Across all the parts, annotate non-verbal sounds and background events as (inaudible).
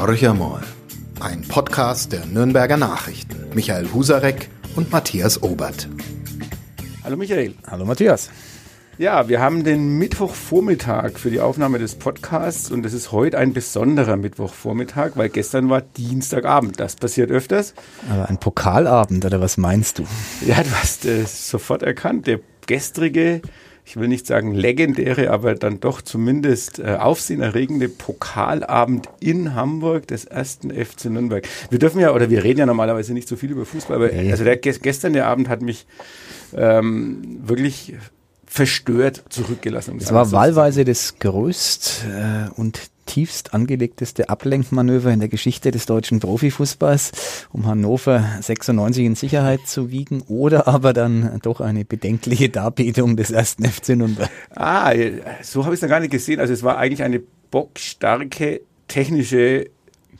Horcher mal. Ein Podcast der Nürnberger Nachrichten. Michael Husarek und Matthias Obert. Hallo Michael. Hallo Matthias. Ja, wir haben den Mittwochvormittag für die Aufnahme des Podcasts und es ist heute ein besonderer Mittwochvormittag, weil gestern war Dienstagabend. Das passiert öfters. Aber ein Pokalabend oder was meinst du? Ja, du hast es sofort erkannt. Der gestrige ich will nicht sagen legendäre, aber dann doch zumindest äh, aufsehenerregende Pokalabend in Hamburg des ersten FC Nürnberg. Wir dürfen ja, oder wir reden ja normalerweise nicht so viel über Fußball, aber ja, ja. also der, gestern der Abend hat mich ähm, wirklich verstört zurückgelassen. Es war wahlweise das größt äh, und tiefst angelegteste Ablenkmanöver in der Geschichte des deutschen Profifußballs, um Hannover 96 in Sicherheit zu wiegen oder aber dann doch eine bedenkliche Darbietung des ersten FC Nürnberg. Ah, so habe ich es noch gar nicht gesehen. Also es war eigentlich eine bockstarke technische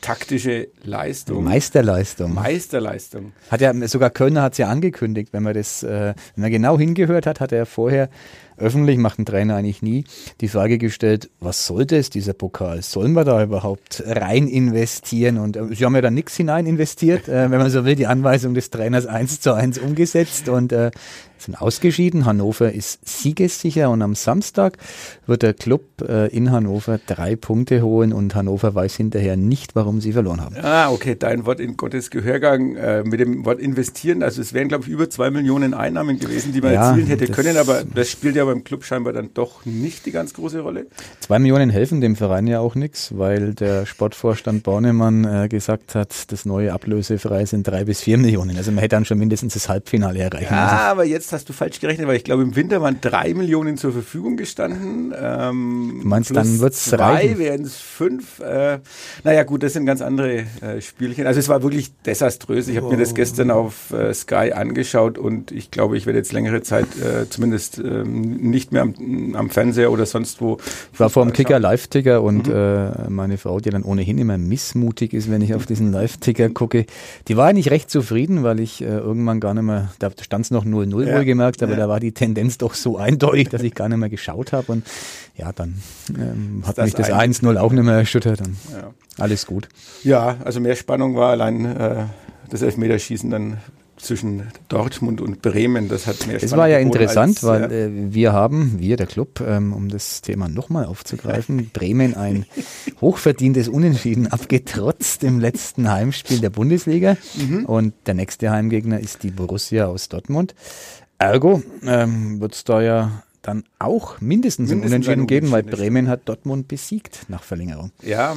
taktische Leistung. Meisterleistung. Meisterleistung. Hat ja sogar Kölner hat es ja angekündigt, wenn man das, äh, wenn man genau hingehört hat, hat er vorher öffentlich, macht ein Trainer eigentlich nie, die Frage gestellt, was soll das, dieser Pokal? Sollen wir da überhaupt rein investieren? Und äh, sie haben ja dann nichts hinein investiert, äh, wenn man so will, die Anweisung des Trainers eins zu eins umgesetzt und äh, sind ausgeschieden. Hannover ist siegessicher und am Samstag wird der Club äh, in Hannover drei Punkte holen und Hannover weiß hinterher nicht, warum sie verloren haben. Ah, okay, dein Wort in Gottes Gehörgang äh, mit dem Wort investieren. Also es wären, glaube ich, über zwei Millionen Einnahmen gewesen, die man ja, erzielen hätte können, aber das spielt ja beim Club scheinbar dann doch nicht die ganz große Rolle. Zwei Millionen helfen dem Verein ja auch nichts, weil der Sportvorstand Bornemann äh, gesagt hat, das neue ablösefrei sind drei bis vier Millionen. Also man hätte dann schon mindestens das Halbfinale erreichen ja, müssen. aber jetzt hast du falsch gerechnet, weil ich glaube, im Winter waren drei Millionen zur Verfügung gestanden. Ähm, du meinst, dann wird es drei, wären es fünf. Äh, naja gut, das sind ganz andere äh, Spielchen. Also es war wirklich desaströs. Ich habe oh. mir das gestern auf äh, Sky angeschaut und ich glaube, ich werde jetzt längere Zeit äh, zumindest ähm, nicht mehr am, am, Fernseher oder sonst wo. Ich war vor dem Kicker Live-Ticker und mhm. äh, meine Frau, die dann ohnehin immer missmutig ist, wenn ich auf diesen Live-Ticker gucke, die war eigentlich recht zufrieden, weil ich äh, irgendwann gar nicht mehr, da stand es noch 0-0 ja. Wohlgemerkt, aber ja. da war die Tendenz doch so eindeutig, dass ich gar nicht mehr geschaut habe und ja, dann ähm, hat das mich das 1-0 auch nicht mehr erschüttert. Dann ja. Alles gut. Ja, also mehr Spannung war allein äh, das Elfmeterschießen dann zwischen Dortmund und Bremen. Das hat mehr Es war ja interessant, als, weil. Äh, wir haben, wir, der Club, ähm, um das Thema nochmal aufzugreifen, (laughs) Bremen ein hochverdientes Unentschieden abgetrotzt im letzten Heimspiel der Bundesliga. Mhm. Und der nächste Heimgegner ist die Borussia aus Dortmund. Ergo ähm, wird es da ja dann auch mindestens, mindestens ein Unentschieden geben, weil Bremen hat Dortmund besiegt nach Verlängerung. Ja,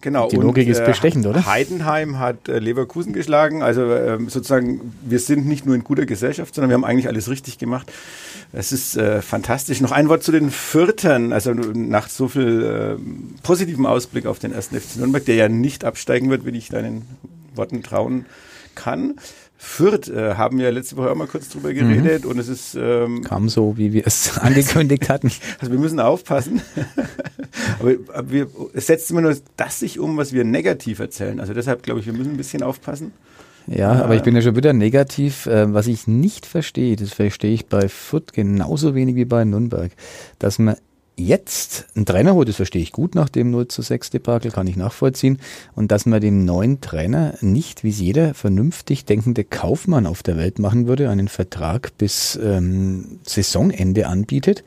genau. Die Logik und, ist äh, bestechend, oder? Heidenheim hat äh, Leverkusen geschlagen. Also äh, sozusagen, wir sind nicht nur in guter Gesellschaft, sondern wir haben eigentlich alles richtig gemacht. Es ist äh, fantastisch. Noch ein Wort zu den Viertern. Also nach so viel äh, positivem Ausblick auf den ersten FC Nürnberg, der ja nicht absteigen wird, wenn ich deinen Worten trauen kann. Fürth äh, haben wir letzte Woche auch mal kurz drüber geredet mhm. und es ist ähm, kam so, wie wir es (laughs) angekündigt hatten. Also wir müssen aufpassen. aber, (laughs) aber wir, es setzt immer nur das sich um, was wir negativ erzählen. Also deshalb glaube ich, wir müssen ein bisschen aufpassen. Ja, äh, aber ich bin ja schon wieder negativ. Äh, was ich nicht verstehe, das verstehe ich bei Fürth genauso wenig wie bei Nürnberg, dass man jetzt einen Trainer holt, das verstehe ich gut nach dem 0 zu 6 Debakel, kann ich nachvollziehen. Und dass man dem neuen Trainer nicht, wie es jeder vernünftig denkende Kaufmann auf der Welt machen würde, einen Vertrag bis ähm, Saisonende anbietet.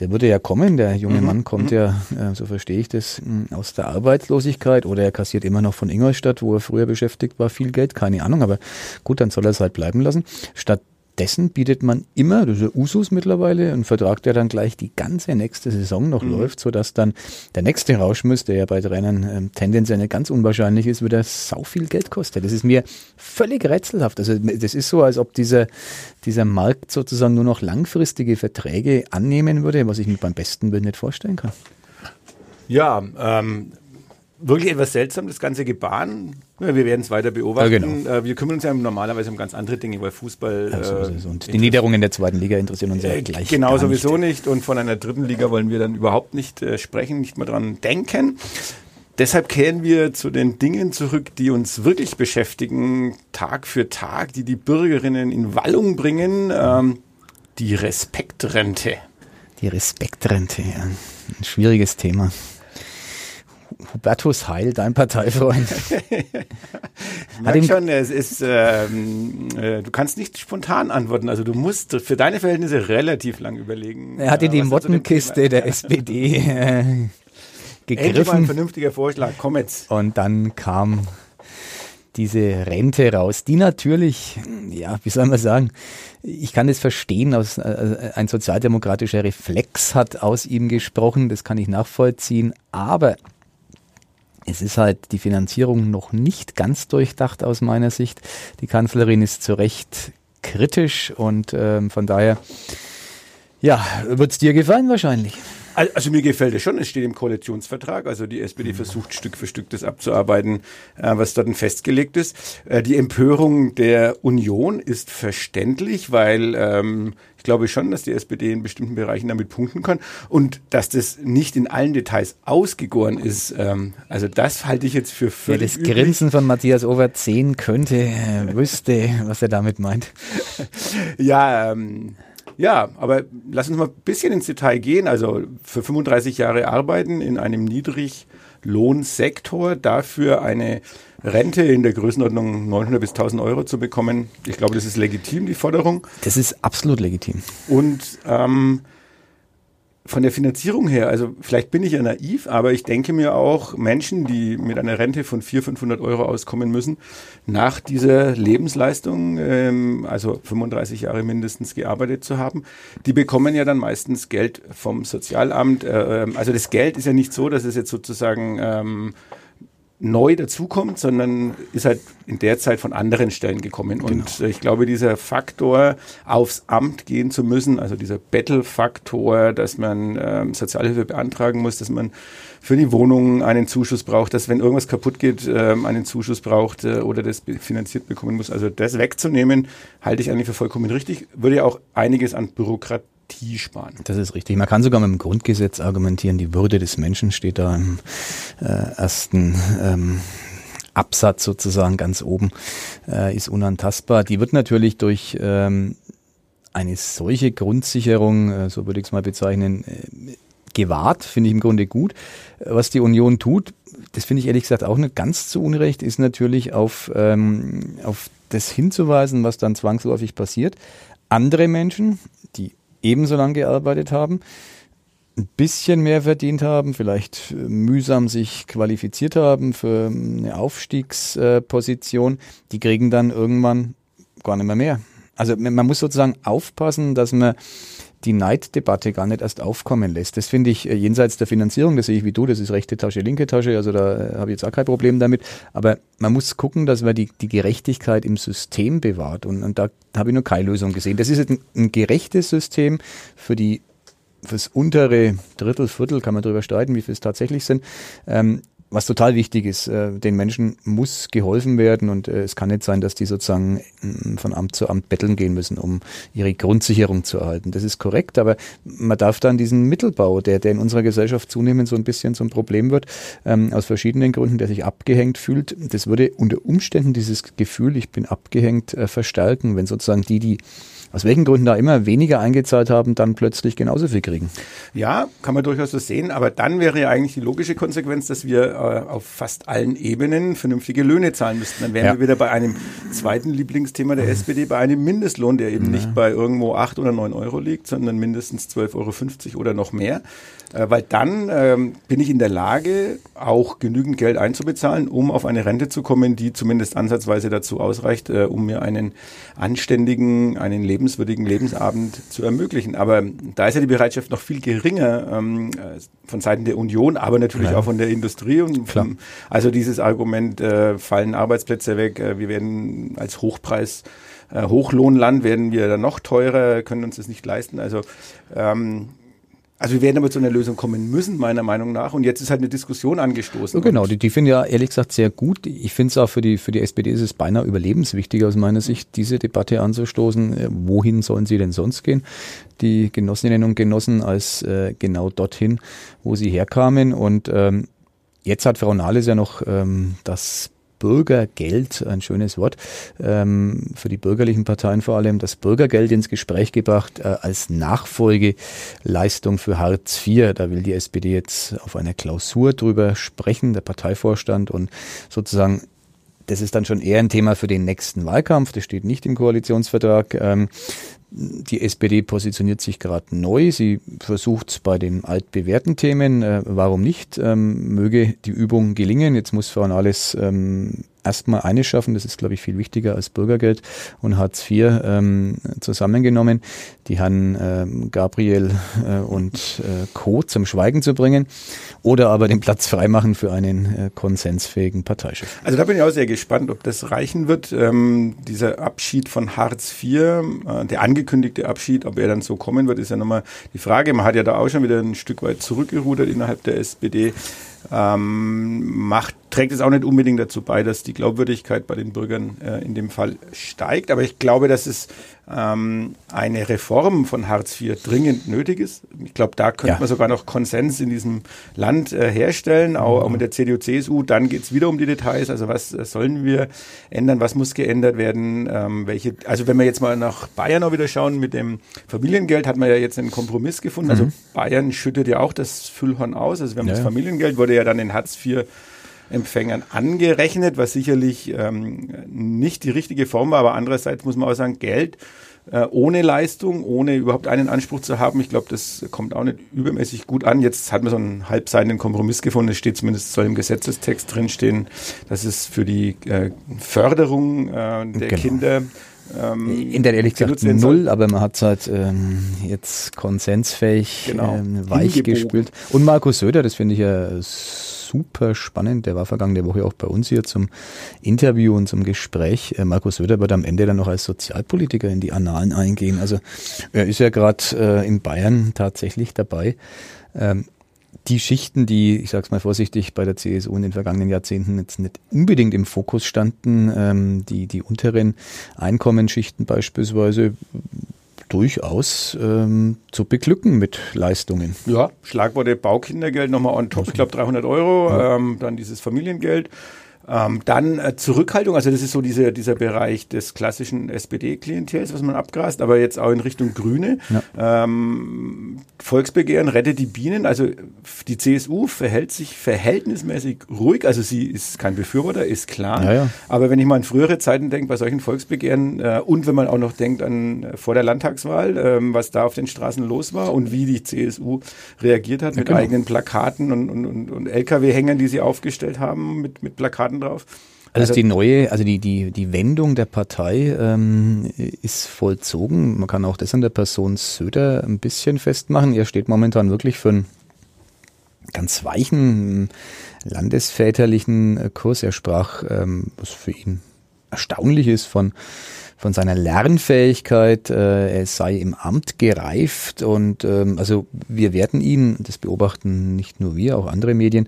Der würde ja kommen, der junge mhm. Mann kommt mhm. ja, äh, so verstehe ich das, aus der Arbeitslosigkeit oder er kassiert immer noch von Ingolstadt, wo er früher beschäftigt war, viel Geld, keine Ahnung, aber gut, dann soll er es halt bleiben lassen. Statt Stattdessen bietet man immer, das ist ja Usus mittlerweile, einen Vertrag, der dann gleich die ganze nächste Saison noch mhm. läuft, sodass dann der nächste Rauschmiss, der ja bei Trainern ähm, tendenziell nicht ganz unwahrscheinlich ist, wieder sau viel Geld kostet. Das ist mir völlig rätselhaft. Also das ist so, als ob dieser, dieser Markt sozusagen nur noch langfristige Verträge annehmen würde, was ich mir beim besten Willen nicht vorstellen kann. Ja, ähm, wirklich etwas seltsam, das ganze Gebaren. Ja, wir werden es weiter beobachten. Ja, genau. Äh, wir kümmern uns ja normalerweise um ganz andere Dinge, weil Fußball. Ja, so und die Niederungen in der zweiten Liga interessieren uns ja äh, gleich. Genau, sowieso nicht. nicht. Und von einer dritten Liga wollen wir dann überhaupt nicht äh, sprechen, nicht mal dran denken. Deshalb kehren wir zu den Dingen zurück, die uns wirklich beschäftigen, Tag für Tag, die die Bürgerinnen in Wallung bringen. Ähm, die Respektrente. Die Respektrente, ja. Ein schwieriges Thema. Hubertus Heil, dein Parteifreund. (laughs) ich merke schon, es ist, ähm, äh, du kannst nicht spontan antworten. Also du musst für deine Verhältnisse relativ lang überlegen. Er hat in die Mottenkiste der (laughs) SPD äh, gegriffen. Endlich mal ein vernünftiger Vorschlag, komm jetzt. Und dann kam diese Rente raus, die natürlich, ja, wie soll man sagen, ich kann es verstehen, aus, äh, ein sozialdemokratischer Reflex hat aus ihm gesprochen, das kann ich nachvollziehen, aber es ist halt die Finanzierung noch nicht ganz durchdacht aus meiner Sicht. Die Kanzlerin ist zu Recht kritisch und ähm, von daher, ja, wird es dir gefallen wahrscheinlich. Also mir gefällt es schon, es steht im Koalitionsvertrag, also die SPD versucht Stück für Stück das abzuarbeiten, äh, was dort festgelegt ist. Äh, die Empörung der Union ist verständlich, weil ähm, ich glaube schon, dass die SPD in bestimmten Bereichen damit punkten kann und dass das nicht in allen Details ausgegoren ist. Ähm, also das halte ich jetzt für völlig Wer das. Grinsen von Matthias Overt sehen könnte, äh, wüsste, was er damit meint. (laughs) ja, ähm, ja, aber lass uns mal ein bisschen ins Detail gehen. Also für 35 Jahre arbeiten in einem Niedriglohnsektor, dafür eine Rente in der Größenordnung 900 bis 1000 Euro zu bekommen. Ich glaube, das ist legitim, die Forderung. Das ist absolut legitim. Und ähm, von der Finanzierung her, also vielleicht bin ich ja naiv, aber ich denke mir auch, Menschen, die mit einer Rente von 400, 500 Euro auskommen müssen, nach dieser Lebensleistung, ähm, also 35 Jahre mindestens gearbeitet zu haben, die bekommen ja dann meistens Geld vom Sozialamt. Äh, ähm, also das Geld ist ja nicht so, dass es jetzt sozusagen ähm, neu dazukommt, sondern ist halt in der Zeit von anderen Stellen gekommen. Genau. Und ich glaube, dieser Faktor, aufs Amt gehen zu müssen, also dieser Battle-Faktor, dass man ähm, Sozialhilfe beantragen muss, dass man für die Wohnung einen Zuschuss braucht, dass wenn irgendwas kaputt geht, ähm, einen Zuschuss braucht äh, oder das finanziert bekommen muss. Also das wegzunehmen, halte ich eigentlich für vollkommen richtig. Würde ja auch einiges an Bürokratie Bürokratie sparen. Das ist richtig. Man kann sogar mit dem Grundgesetz argumentieren, die Würde des Menschen steht da im äh, ersten ähm, Absatz sozusagen ganz oben, äh, ist unantastbar. Die wird natürlich durch ähm, eine solche Grundsicherung, äh, so würde ich es mal bezeichnen, äh, gewahrt, finde ich im Grunde gut. Was die Union tut, das finde ich ehrlich gesagt auch nicht ganz zu Unrecht, ist natürlich auf, ähm, auf das hinzuweisen, was dann zwangsläufig passiert. Andere Menschen, die ebenso lang gearbeitet haben, ein bisschen mehr verdient haben, vielleicht mühsam sich qualifiziert haben für eine Aufstiegsposition, die kriegen dann irgendwann gar nicht mehr mehr. Also man muss sozusagen aufpassen, dass man die Neiddebatte gar nicht erst aufkommen lässt. Das finde ich äh, jenseits der Finanzierung, das sehe ich wie du, das ist rechte Tasche, linke Tasche, also da äh, habe ich jetzt auch kein Problem damit. Aber man muss gucken, dass man die, die Gerechtigkeit im System bewahrt. Und, und da habe ich nur keine Lösung gesehen. Das ist ein, ein gerechtes System für die fürs untere Drittel, Viertel, kann man darüber streiten, wie viel es tatsächlich sind. Ähm, was total wichtig ist. Äh, den Menschen muss geholfen werden und äh, es kann nicht sein, dass die sozusagen mm, von Amt zu Amt betteln gehen müssen, um ihre Grundsicherung zu erhalten. Das ist korrekt, aber man darf dann diesen Mittelbau, der, der in unserer Gesellschaft zunehmend so ein bisschen zum Problem wird, ähm, aus verschiedenen Gründen, der sich abgehängt fühlt, das würde unter Umständen dieses Gefühl, ich bin abgehängt, äh, verstärken, wenn sozusagen die, die aus welchen Gründen da immer weniger eingezahlt haben, dann plötzlich genauso viel kriegen. Ja, kann man durchaus so sehen, aber dann wäre ja eigentlich die logische Konsequenz, dass wir äh, auf fast allen Ebenen vernünftige Löhne zahlen müssten. Dann wären ja. wir wieder bei einem zweiten Lieblingsthema der SPD, bei einem Mindestlohn, der eben ja. nicht bei irgendwo acht oder neun Euro liegt, sondern mindestens 12,50 Euro oder noch mehr. Äh, weil dann ähm, bin ich in der Lage, auch genügend Geld einzubezahlen, um auf eine Rente zu kommen, die zumindest ansatzweise dazu ausreicht, äh, um mir einen anständigen, einen lebenswürdigen Lebensabend zu ermöglichen. Aber da ist ja die Bereitschaft noch viel geringer ähm, äh, von Seiten der Union, aber natürlich ja. auch von der Industrie. Und vom, also dieses Argument, äh, fallen Arbeitsplätze weg, äh, wir werden als Hochpreis äh, Hochlohnland werden wir dann noch teurer, können uns das nicht leisten. Also ähm, also wir werden aber zu einer Lösung kommen müssen, meiner Meinung nach. Und jetzt ist halt eine Diskussion angestoßen. Ja, genau, die, die finde ich ja ehrlich gesagt sehr gut. Ich finde es auch für die, für die SPD ist es beinahe überlebenswichtig aus meiner Sicht, diese Debatte anzustoßen. Äh, wohin sollen sie denn sonst gehen? Die Genossinnen und Genossen als äh, genau dorthin, wo sie herkamen. Und ähm, jetzt hat Frau Nahles ja noch ähm, das Bürgergeld, ein schönes Wort, ähm, für die bürgerlichen Parteien vor allem, das Bürgergeld ins Gespräch gebracht äh, als Nachfolgeleistung für Hartz IV. Da will die SPD jetzt auf einer Klausur drüber sprechen, der Parteivorstand und sozusagen das ist dann schon eher ein Thema für den nächsten Wahlkampf. Das steht nicht im Koalitionsvertrag. Ähm, die SPD positioniert sich gerade neu. Sie versucht bei den altbewährten Themen. Äh, warum nicht? Ähm, möge die Übung gelingen. Jetzt muss Frau Nahles ähm, erstmal eines schaffen, das ist, glaube ich, viel wichtiger als Bürgergeld und Hartz IV ähm, zusammengenommen, die Herrn ähm, Gabriel äh, und äh, Co. zum Schweigen zu bringen oder aber den Platz freimachen für einen äh, konsensfähigen Parteichef. Also da bin ich auch sehr gespannt, ob das reichen wird. Ähm, dieser Abschied von Hartz IV, äh, der angekündigte Abschied, ob er dann so kommen wird, ist ja nochmal die Frage. Man hat ja da auch schon wieder ein Stück weit zurückgerudert innerhalb der SPD ähm, macht, trägt es auch nicht unbedingt dazu bei, dass die Glaubwürdigkeit bei den Bürgern äh, in dem Fall steigt. Aber ich glaube, dass es ähm, eine Reform von Hartz IV dringend nötig ist. Ich glaube, da könnte ja. man sogar noch Konsens in diesem Land äh, herstellen, auch, auch, mit der CDU, CSU. Dann geht es wieder um die Details. Also was äh, sollen wir ändern? Was muss geändert werden? Ähm, welche, also wenn wir jetzt mal nach Bayern auch wieder schauen, mit dem Familiengeld hat man ja jetzt einen Kompromiss gefunden. Also mhm. Also Bayern schüttet ja auch das Füllhorn aus. Also wir haben ja. das Familiengeld, wurde ja dann in Hartz IV Empfängern angerechnet, was sicherlich ähm, nicht die richtige Form war, aber andererseits muss man auch sagen, Geld äh, ohne Leistung, ohne überhaupt einen Anspruch zu haben, ich glaube, das kommt auch nicht übermäßig gut an. Jetzt hat man so einen halbseitigen Kompromiss gefunden, es steht zumindest, soll im Gesetzestext drinstehen, dass es für die äh, Förderung äh, der genau. Kinder ähm, in der ehrlich gesagt null, aber man hat es halt ähm, jetzt konsensfähig genau. ähm, weich gespült. Und Markus Söder, das finde ich ja super spannend. Der war vergangene Woche auch bei uns hier zum Interview und zum Gespräch. Äh, Markus Söder wird am Ende dann noch als Sozialpolitiker in die Annalen eingehen. Also er ist ja gerade äh, in Bayern tatsächlich dabei. Ähm, die Schichten, die, ich sage es mal vorsichtig, bei der CSU in den vergangenen Jahrzehnten jetzt nicht unbedingt im Fokus standen, ähm, die, die unteren Einkommensschichten beispielsweise, durchaus ähm, zu beglücken mit Leistungen. Ja, Schlagworte Baukindergeld nochmal on top, ich glaube 300 Euro, ja. ähm, dann dieses Familiengeld. Ähm, dann äh, Zurückhaltung, also das ist so diese, dieser Bereich des klassischen SPD-Klientels, was man abgrast, aber jetzt auch in Richtung Grüne. Ja. Ähm, Volksbegehren rettet die Bienen. Also die CSU verhält sich verhältnismäßig ruhig. Also sie ist kein Befürworter, ist klar. Ja, ja. Aber wenn ich mal an frühere Zeiten denke, bei solchen Volksbegehren äh, und wenn man auch noch denkt an äh, vor der Landtagswahl, äh, was da auf den Straßen los war und wie die CSU reagiert hat mit genau. eigenen Plakaten und, und, und, und LKW-Hängern, die sie aufgestellt haben mit, mit Plakaten Antworten drauf. Also, also die neue, also die, die, die Wendung der Partei ähm, ist vollzogen. Man kann auch das an der Person Söder ein bisschen festmachen. Er steht momentan wirklich für einen ganz weichen landesväterlichen Kurs. Er sprach, ähm, was für ihn erstaunlich ist, von von seiner Lernfähigkeit, äh, er sei im Amt gereift und ähm, also wir werden ihn, das beobachten nicht nur wir, auch andere Medien,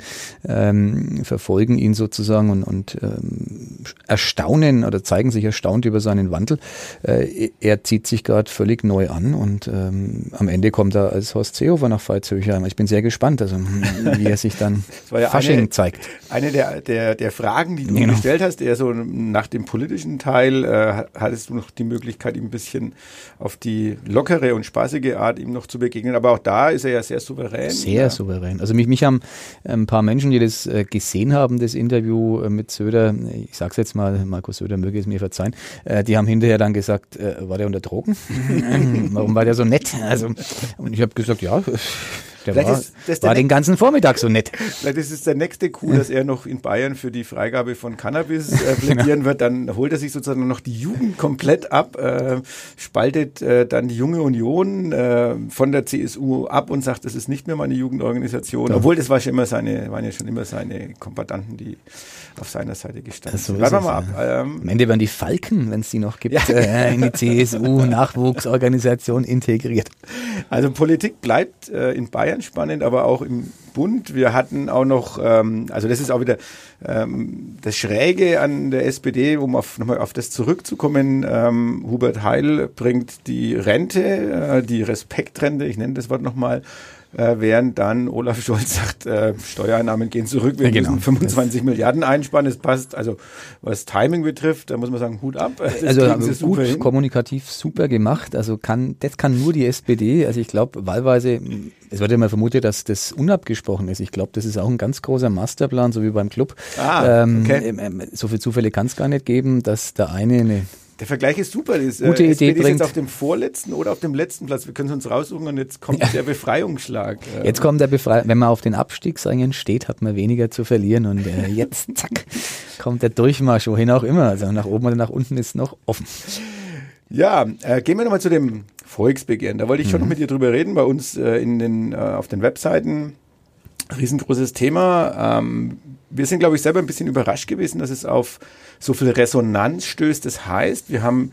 ähm, verfolgen ihn sozusagen und, und ähm, erstaunen oder zeigen sich erstaunt über seinen Wandel. Äh, er zieht sich gerade völlig neu an und ähm, am Ende kommt er als Horst Seehofer nach Veitshöchheim. Ich bin sehr gespannt, also wie er sich dann (laughs) ja Fasching eine, zeigt. Eine der, der, der Fragen, die du genau. gestellt hast, eher so nach dem politischen Teil, äh, hat hattest du noch die Möglichkeit, ihm ein bisschen auf die lockere und spaßige Art ihm noch zu begegnen. Aber auch da ist er ja sehr souverän. Sehr ja. souverän. Also mich, mich haben ein paar Menschen, die das äh, gesehen haben, das Interview äh, mit Söder, ich sag's jetzt mal, Markus Söder möge es mir verzeihen, äh, die haben hinterher dann gesagt, war der unter Drogen? (laughs) (laughs) Warum war der so nett? Also, und ich habe gesagt, ja, der war, ist, das war den ganzen Vormittag so nett. Vielleicht ist es der nächste Coup, dass er noch in Bayern für die Freigabe von Cannabis äh, (laughs) plädieren genau. wird. Dann holt er sich sozusagen noch die Jugend komplett ab, äh, spaltet äh, dann die Junge Union äh, von der CSU ab und sagt, das ist nicht mehr meine Jugendorganisation. Ja. Obwohl das war schon immer seine, waren ja schon immer seine Kompatanten, die auf seiner Seite gestanden sind. So Warten wir mal ab. Ähm, Am Ende werden die Falken, wenn es die noch gibt, ja. äh, in die CSU-Nachwuchsorganisation (laughs) integriert. Also Politik bleibt äh, in Bayern Bayern spannend, aber auch im Bund. Wir hatten auch noch, ähm, also das ist auch wieder ähm, das Schräge an der SPD, um auf, nochmal auf das zurückzukommen. Ähm, Hubert Heil bringt die Rente, äh, die Respektrente, ich nenne das Wort nochmal, äh, während dann Olaf Scholz sagt, äh, Steuereinnahmen gehen zurück, wir ja, genau. müssen 25 das Milliarden einsparen. Es passt, also was Timing betrifft, da muss man sagen, Hut ab. Das also gut, super kommunikativ super gemacht. Also kann, das kann nur die SPD. Also ich glaube, wahlweise, es wird ja immer vermutet, dass das unabgesprochen ist. Ich glaube, das ist auch ein ganz großer Masterplan, so wie beim Club. Ah, ähm, okay. Ähm, ähm, so viele Zufälle kann es gar nicht geben, dass der eine eine der Vergleich ist super. Das, äh, Gute äh, Idee bringt. ist jetzt auf dem vorletzten oder auf dem letzten Platz. Wir können es uns raussuchen und jetzt kommt ja. der Befreiungsschlag. Jetzt kommt der Befreiungsschlag. Wenn man auf den Abstiegsrängen steht, hat man weniger zu verlieren und äh, (laughs) jetzt, zack, kommt der Durchmarsch, wohin auch immer. Also nach oben oder nach unten ist noch offen. Ja, äh, gehen wir nochmal zu dem Volksbegehren. Da wollte ich schon mhm. noch mit dir drüber reden. Bei uns äh, in den, äh, auf den Webseiten riesengroßes Thema. Ähm, wir sind, glaube ich, selber ein bisschen überrascht gewesen, dass es auf so viel Resonanz stößt. Das heißt, wir haben,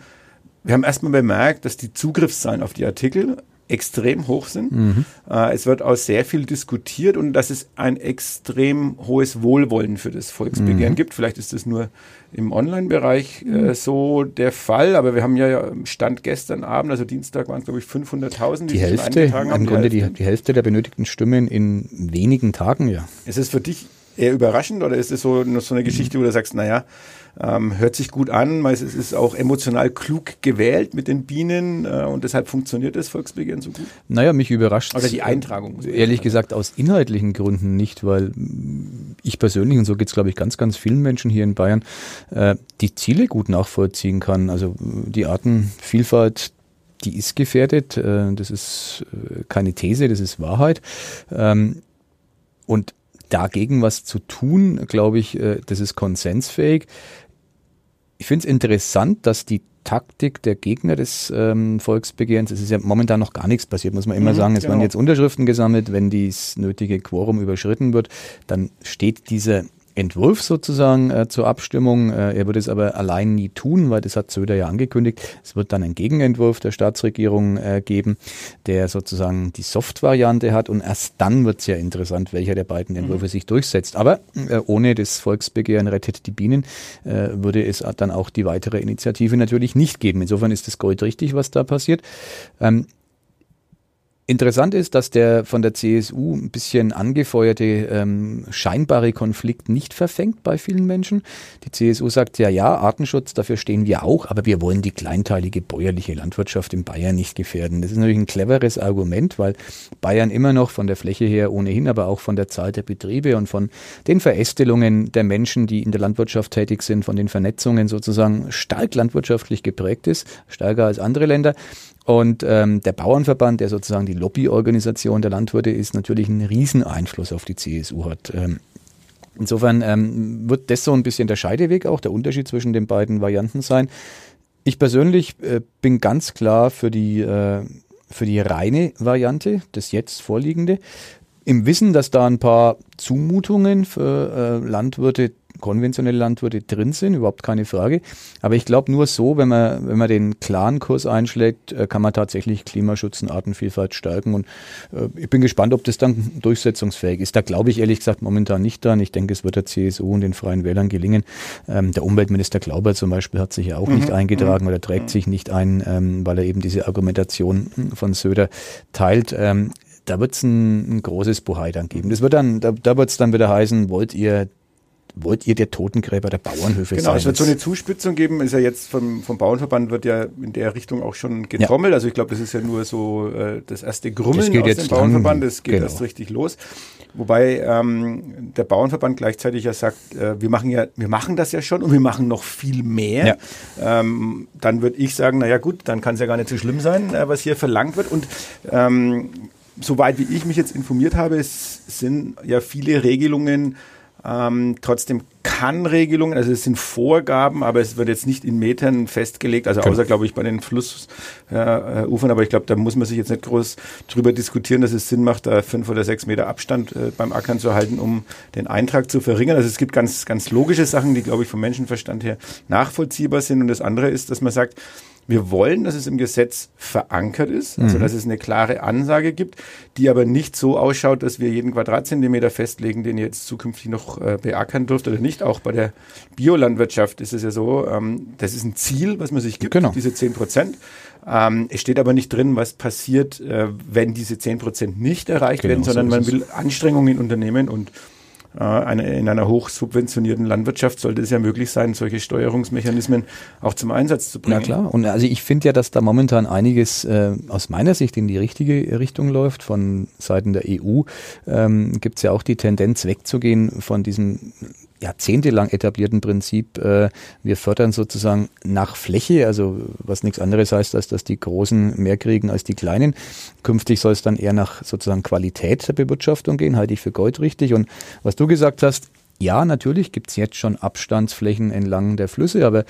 wir haben erstmal bemerkt, dass die Zugriffszahlen auf die Artikel extrem hoch sind. Mhm. Äh, es wird auch sehr viel diskutiert und dass es ein extrem hohes Wohlwollen für das Volksbegehren mhm. gibt. Vielleicht ist das nur im Online-Bereich äh, mhm. so der Fall, aber wir haben ja Stand gestern Abend, also Dienstag waren es glaube ich 500.000, die, die Hälfte, im Grunde die, die Hälfte der benötigten Stimmen in wenigen Tagen, ja. Ist es für dich eher überraschend oder ist es so, so eine Geschichte, wo du sagst, naja, ähm, hört sich gut an, es ist auch emotional klug gewählt mit den Bienen äh, und deshalb funktioniert das Volksbegehren so gut? Naja, mich überrascht Oder die Eintragung. Ehrlich gesagt aus inhaltlichen Gründen nicht, weil ich persönlich, und so geht es glaube ich ganz, ganz vielen Menschen hier in Bayern, äh, die Ziele gut nachvollziehen kann. Also die Artenvielfalt, die ist gefährdet. Äh, das ist äh, keine These, das ist Wahrheit. Ähm, und dagegen was zu tun, glaube ich, äh, das ist konsensfähig. Ich finde es interessant, dass die Taktik der Gegner des ähm, Volksbegehrens, es ist ja momentan noch gar nichts passiert, muss man immer mhm, sagen. Es genau. werden jetzt Unterschriften gesammelt, wenn dies nötige Quorum überschritten wird, dann steht diese Entwurf sozusagen äh, zur Abstimmung. Äh, er wird es aber allein nie tun, weil das hat Söder ja angekündigt. Es wird dann einen Gegenentwurf der Staatsregierung äh, geben, der sozusagen die Soft-Variante hat und erst dann wird es ja interessant, welcher der beiden mhm. Entwürfe mhm. sich durchsetzt. Aber äh, ohne das Volksbegehren rettet die Bienen äh, würde es dann auch die weitere Initiative natürlich nicht geben. Insofern ist es goldrichtig, was da passiert. Ähm, Interessant ist, dass der von der CSU ein bisschen angefeuerte ähm, scheinbare Konflikt nicht verfängt bei vielen Menschen. Die CSU sagt ja, ja, Artenschutz, dafür stehen wir auch, aber wir wollen die kleinteilige bäuerliche Landwirtschaft in Bayern nicht gefährden. Das ist natürlich ein cleveres Argument, weil Bayern immer noch von der Fläche her ohnehin, aber auch von der Zahl der Betriebe und von den Verästelungen der Menschen, die in der Landwirtschaft tätig sind, von den Vernetzungen sozusagen stark landwirtschaftlich geprägt ist, stärker als andere Länder. Und ähm, der Bauernverband, der sozusagen die Lobbyorganisation der Landwirte ist, natürlich einen Rieseneinfluss auf die CSU hat. Ähm, insofern ähm, wird das so ein bisschen der Scheideweg auch, der Unterschied zwischen den beiden Varianten sein. Ich persönlich äh, bin ganz klar für die, äh, für die reine Variante, das jetzt vorliegende. Im Wissen, dass da ein paar Zumutungen für äh, Landwirte konventionelle Landwirte drin sind, überhaupt keine Frage. Aber ich glaube, nur so, wenn man, wenn man den klaren Kurs einschlägt, äh, kann man tatsächlich Klimaschutz und Artenvielfalt stärken. Und äh, ich bin gespannt, ob das dann durchsetzungsfähig ist. Da glaube ich ehrlich gesagt momentan nicht dran. Ich denke, es wird der CSU und den Freien Wählern gelingen. Ähm, der Umweltminister Glauber zum Beispiel hat sich ja auch mhm. nicht eingetragen mhm. oder trägt mhm. sich nicht ein, ähm, weil er eben diese Argumentation von Söder teilt. Ähm, da wird es ein, ein, großes Buhai dann geben. Das wird dann, da, da wird es dann wieder heißen, wollt ihr wollt ihr der Totengräber der Bauernhöfe genau, sein? Genau, es wird so eine Zuspitzung geben. Ist ja jetzt vom, vom Bauernverband wird ja in der Richtung auch schon getrommelt. Ja. Also ich glaube, das ist ja nur so äh, das erste Grummeln das aus dem Bauernverband. Das geht genau. erst richtig los. Wobei ähm, der Bauernverband gleichzeitig ja sagt, äh, wir machen ja, wir machen das ja schon und wir machen noch viel mehr. Ja. Ähm, dann würde ich sagen, naja gut, dann kann es ja gar nicht so schlimm sein, äh, was hier verlangt wird. Und ähm, soweit wie ich mich jetzt informiert habe, es sind ja viele Regelungen ähm, trotzdem kann Regelungen, also es sind Vorgaben, aber es wird jetzt nicht in Metern festgelegt, also außer, glaube ich, bei den Flussufern, äh, aber ich glaube, da muss man sich jetzt nicht groß drüber diskutieren, dass es Sinn macht, da fünf oder sechs Meter Abstand äh, beim Ackern zu halten, um den Eintrag zu verringern. Also es gibt ganz, ganz logische Sachen, die, glaube ich, vom Menschenverstand her nachvollziehbar sind. Und das andere ist, dass man sagt, Wir wollen, dass es im Gesetz verankert ist, also mhm. dass es eine klare Ansage gibt, die aber nicht so ausschaut, dass wir jeden Quadratzentimeter festlegen, den ihr jetzt zukünftig noch äh, beackern dürft oder nicht. Auch bei der Biolandwirtschaft ist es ja so, ähm, das ist ein Ziel, was man sich gibt, genau. diese zehn Prozent. Ähm, es steht aber nicht drin, was passiert, äh, wenn diese zehn Prozent nicht erreicht genau, werden, sondern so man will Anstrengungen Unternehmen und eine, in einer hochsubventionierten Landwirtschaft sollte es ja möglich sein, solche Steuerungsmechanismen auch zum Einsatz zu bringen. Ja klar, und also ich finde ja, dass da momentan einiges äh, aus meiner Sicht in die richtige Richtung läuft. Von Seiten der EU ähm, gibt es ja auch die Tendenz wegzugehen von diesem jahrzehntelang etablierten Prinzip, äh, wir fördern sozusagen nach Fläche, also was nichts anderes heißt, als dass die Großen mehr kriegen als die Kleinen. Künftig soll es dann eher nach sozusagen Qualität der Bewirtschaftung gehen, halte ich für goldrichtig. Und was du gesagt hast, ja, natürlich gibt's jetzt schon Abstandsflächen entlang der Flüsse, aber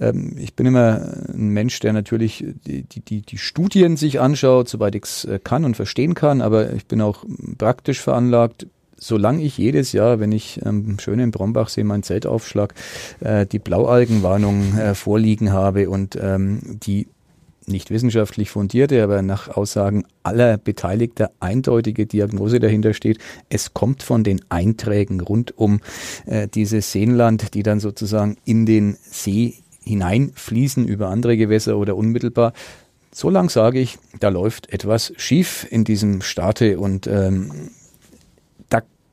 ähm, ich bin immer ein Mensch, der natürlich die, die, die Studien sich anschaut, soweit ich's äh, kann und verstehen kann, aber ich bin auch praktisch veranlagt, solange ich jedes Jahr, wenn ich ähm, schön in Brombachsee mein Zelt aufschlag, äh, die Blaualgenwarnung äh, vorliegen habe und ähm, die nicht wissenschaftlich fundierte, aber nach Aussagen aller Beteiligter eindeutige Diagnose dahinter steht. Es kommt von den Einträgen rund um äh, dieses Seenland, die dann sozusagen in den See hineinfließen über andere Gewässer oder unmittelbar. So lang sage ich, da läuft etwas schief in diesem Staate und ähm,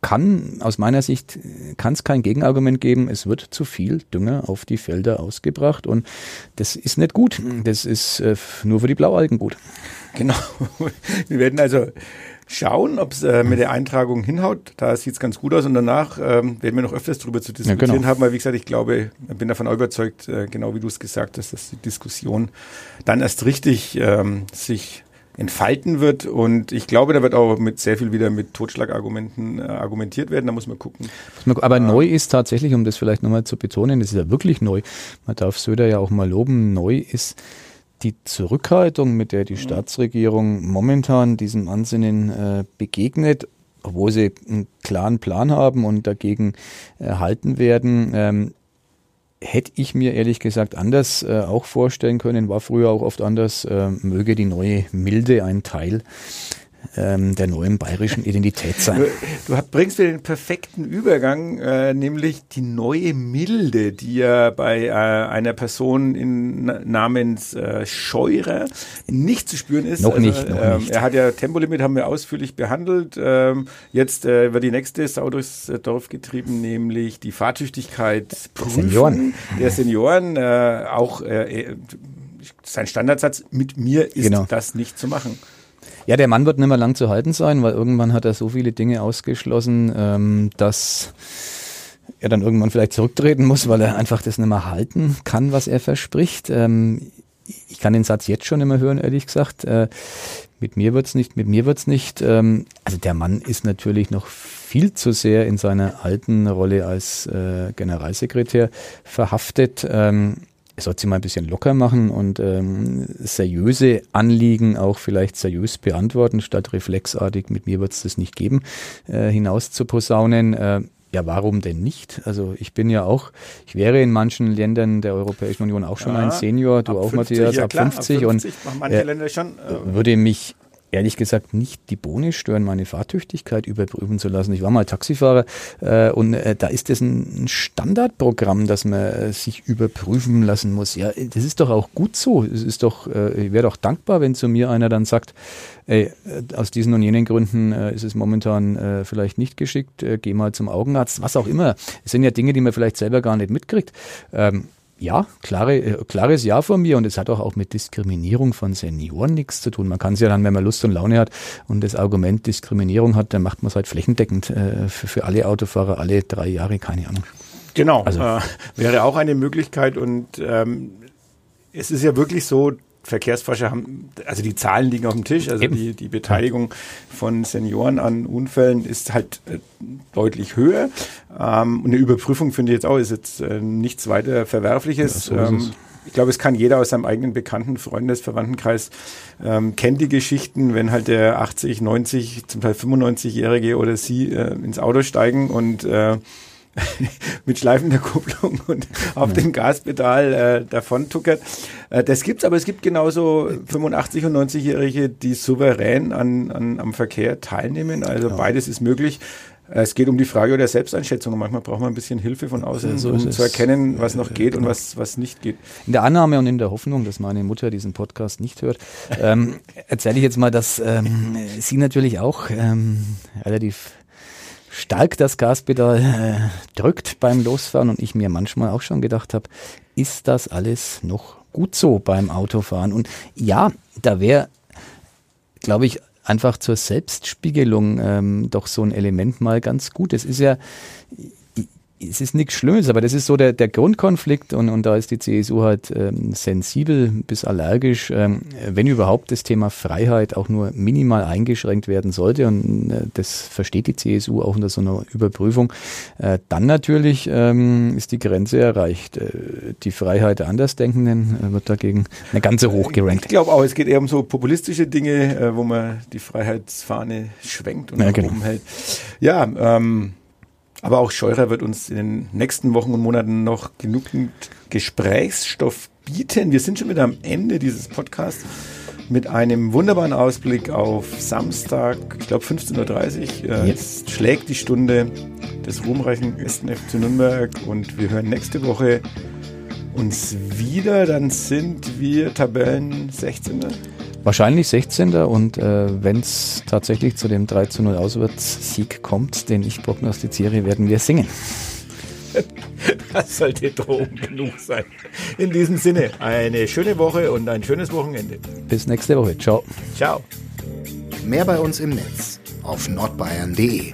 kann, aus meiner Sicht, kann es kein Gegenargument geben. Es wird zu viel Dünger auf die Felder ausgebracht und das ist nicht gut. Das ist äh, nur für die Blaualgen gut. Genau. (laughs) Wir werden also schauen, ob es äh, mit der Eintragung hinhaut. Da sieht es ganz gut aus und danach ähm, werden wir noch öfters darüber zu diskutieren ja, genau. haben, weil wie gesagt, ich glaube, bin davon überzeugt, äh, genau wie du es gesagt hast, dass die Diskussion dann erst richtig ähm, sich entfalten wird. Und ich glaube, da wird auch mit sehr viel wieder mit Totschlagargumenten äh, argumentiert werden. Da muss man gucken. Aber ähm, neu ist tatsächlich, um das vielleicht nochmal zu betonen, das ist ja wirklich neu. Man darf Söder ja auch mal loben. Neu ist die Zurückhaltung, mit der die mhm. Staatsregierung momentan diesem Ansinnen äh, begegnet, obwohl sie einen klaren Plan haben und dagegen erhalten äh, werden. Ähm, hätte ich mir ehrlich gesagt anders äh, auch vorstellen können, war früher auch oft anders, äh, möge die neue Milde ein Teil ähm, der neuen bayerischen Identität sein. Du, du bringst mir den perfekten Übergang, äh, nämlich die neue Milde, die ja bei äh, einer Person in, namens äh, Scheurer nicht zu spüren ist. Noch also, nicht, noch ähm, nicht. Er hat ja Tempolimit, haben wir ausführlich behandelt. Ähm, jetzt äh, wird die nächste Sau durchs Dorf getrieben, nämlich die Fahrtüchtigkeit der Senioren. Der Senioren, äh, auch äh, sein Standardsatz, mit mir ist genau. das nicht zu machen. Ja, der Mann wird nicht mehr lang zu halten sein, weil irgendwann hat er so viele Dinge ausgeschlossen, ähm, dass er dann irgendwann vielleicht zurücktreten muss, weil er einfach das nicht mehr halten kann, was er verspricht. Ähm, ich kann den Satz jetzt schon immer hören, ehrlich gesagt. Äh, mit mir wird's nicht, mit mir wird's nicht. Ähm, also der Mann ist natürlich noch viel zu sehr in seiner alten Rolle als äh, Generalsekretär verhaftet. Ähm, er sollte sie mal ein bisschen locker machen und ähm, seriöse Anliegen auch vielleicht seriös beantworten, statt reflexartig, mit mir wird es das nicht geben, äh, hinaus zu posaunen. Äh, ja, warum denn nicht? Also ich bin ja auch, ich wäre in manchen Ländern der Europäischen Union auch schon ja, ein Senior, du auch 50, Matthias, ja, ab, klar, 50 ab 50 und manche Länder schon, äh, würde mich ehrlich gesagt nicht die Bohne stören, meine Fahrtüchtigkeit überprüfen zu lassen. Ich war mal Taxifahrer äh, und äh, da ist das ein Standardprogramm, dass man äh, sich überprüfen lassen muss. Ja, das ist doch auch gut so. Es ist doch, äh, ich wäre doch dankbar, wenn zu mir einer dann sagt, ey, äh, aus diesen und jenen Gründen äh, ist es momentan vielleicht nicht geschickt, geh mal zum Augenarzt, was auch immer. Es sind ja Dinge, die man vielleicht selber gar nicht mitkriegt. Ähm, ja, klare, äh, klares Ja von mir und es hat auch, auch mit Diskriminierung von Senioren nichts zu tun. Man kann es ja dann, wenn man Lust und Laune hat und das Argument Diskriminierung hat, dann macht man es halt flächendeckend äh, für, für alle Autofahrer alle drei Jahre, keine Ahnung. Genau, also, äh, wäre auch eine Möglichkeit und ähm, es ist ja wirklich so, Verkehrsforscher haben, also die Zahlen liegen auf dem Tisch, also die, die Beteiligung von Senioren an Unfällen ist halt äh, deutlich höher. Ähm, und eine Überprüfung finde ich jetzt auch, ist jetzt äh, nichts weiter Verwerfliches. Ja, so ähm, ich glaube, es kann jeder aus seinem eigenen Bekannten, Freundes, Verwandtenkreis ähm, kennt die Geschichten, wenn halt der 80, 90, zum Teil 95-Jährige oder sie äh, ins Auto steigen und äh, (laughs) mit schleifender Kupplung und auf dem Gaspedal äh, davon tuckert. Äh, das gibt's, aber es gibt genauso 85 und 90-Jährige, die souverän an, an, am Verkehr teilnehmen. Also ja. beides ist möglich. Es geht um die Frage der Selbsteinschätzung und manchmal braucht man ein bisschen Hilfe von außen, so um zu erkennen, was noch geht genau. und was, was nicht geht. In der Annahme und in der Hoffnung, dass meine Mutter diesen Podcast nicht hört, ähm, erzähle ich jetzt mal, dass ähm, sie natürlich auch ähm, relativ stark das Gaspedal äh, drückt beim Losfahren und ich mir manchmal auch schon gedacht habe, ist das alles noch gut so beim Autofahren? Und ja, da wäre, glaube ich, einfach zur Selbstspiegelung ähm, doch so ein Element mal ganz gut. Es ist ja, es ist nichts Schlimmes, aber das ist so der, der Grundkonflikt und, und da ist die CSU halt ähm, sensibel bis allergisch, ähm, wenn überhaupt das Thema Freiheit auch nur minimal eingeschränkt werden sollte und äh, das versteht die CSU auch unter so einer Überprüfung, äh, dann natürlich ähm, ist die Grenze erreicht. Äh, die Freiheit der Andersdenkenden äh, wird dagegen eine ganze hoch gerankt. Ich glaube auch, es geht eher um so populistische Dinge, äh, wo man die Freiheitsfahne schwenkt und ja, genau. oben hält. Ja, ähm, aber auch Scheurer wird uns in den nächsten Wochen und Monaten noch genügend Gesprächsstoff bieten. Wir sind schon wieder am Ende dieses Podcasts mit einem wunderbaren Ausblick auf Samstag, ich glaube 15.30 Uhr. Äh, jetzt schlägt die Stunde des ruhmreichen 1. FC Nürnberg und wir hören nächste Woche uns wieder. Dann sind wir Tabellen 16. Wahrscheinlich 16. Und äh, wenn es tatsächlich zu dem 3 zu 0 Auswärtssieg kommt, den ich prognostiziere, werden wir singen. (laughs) Das sollte Drohung genug sein. In diesem Sinne, eine schöne Woche und ein schönes Wochenende. Bis nächste Woche. Ciao. Ciao. Mehr bei uns im Netz auf nordbayern.de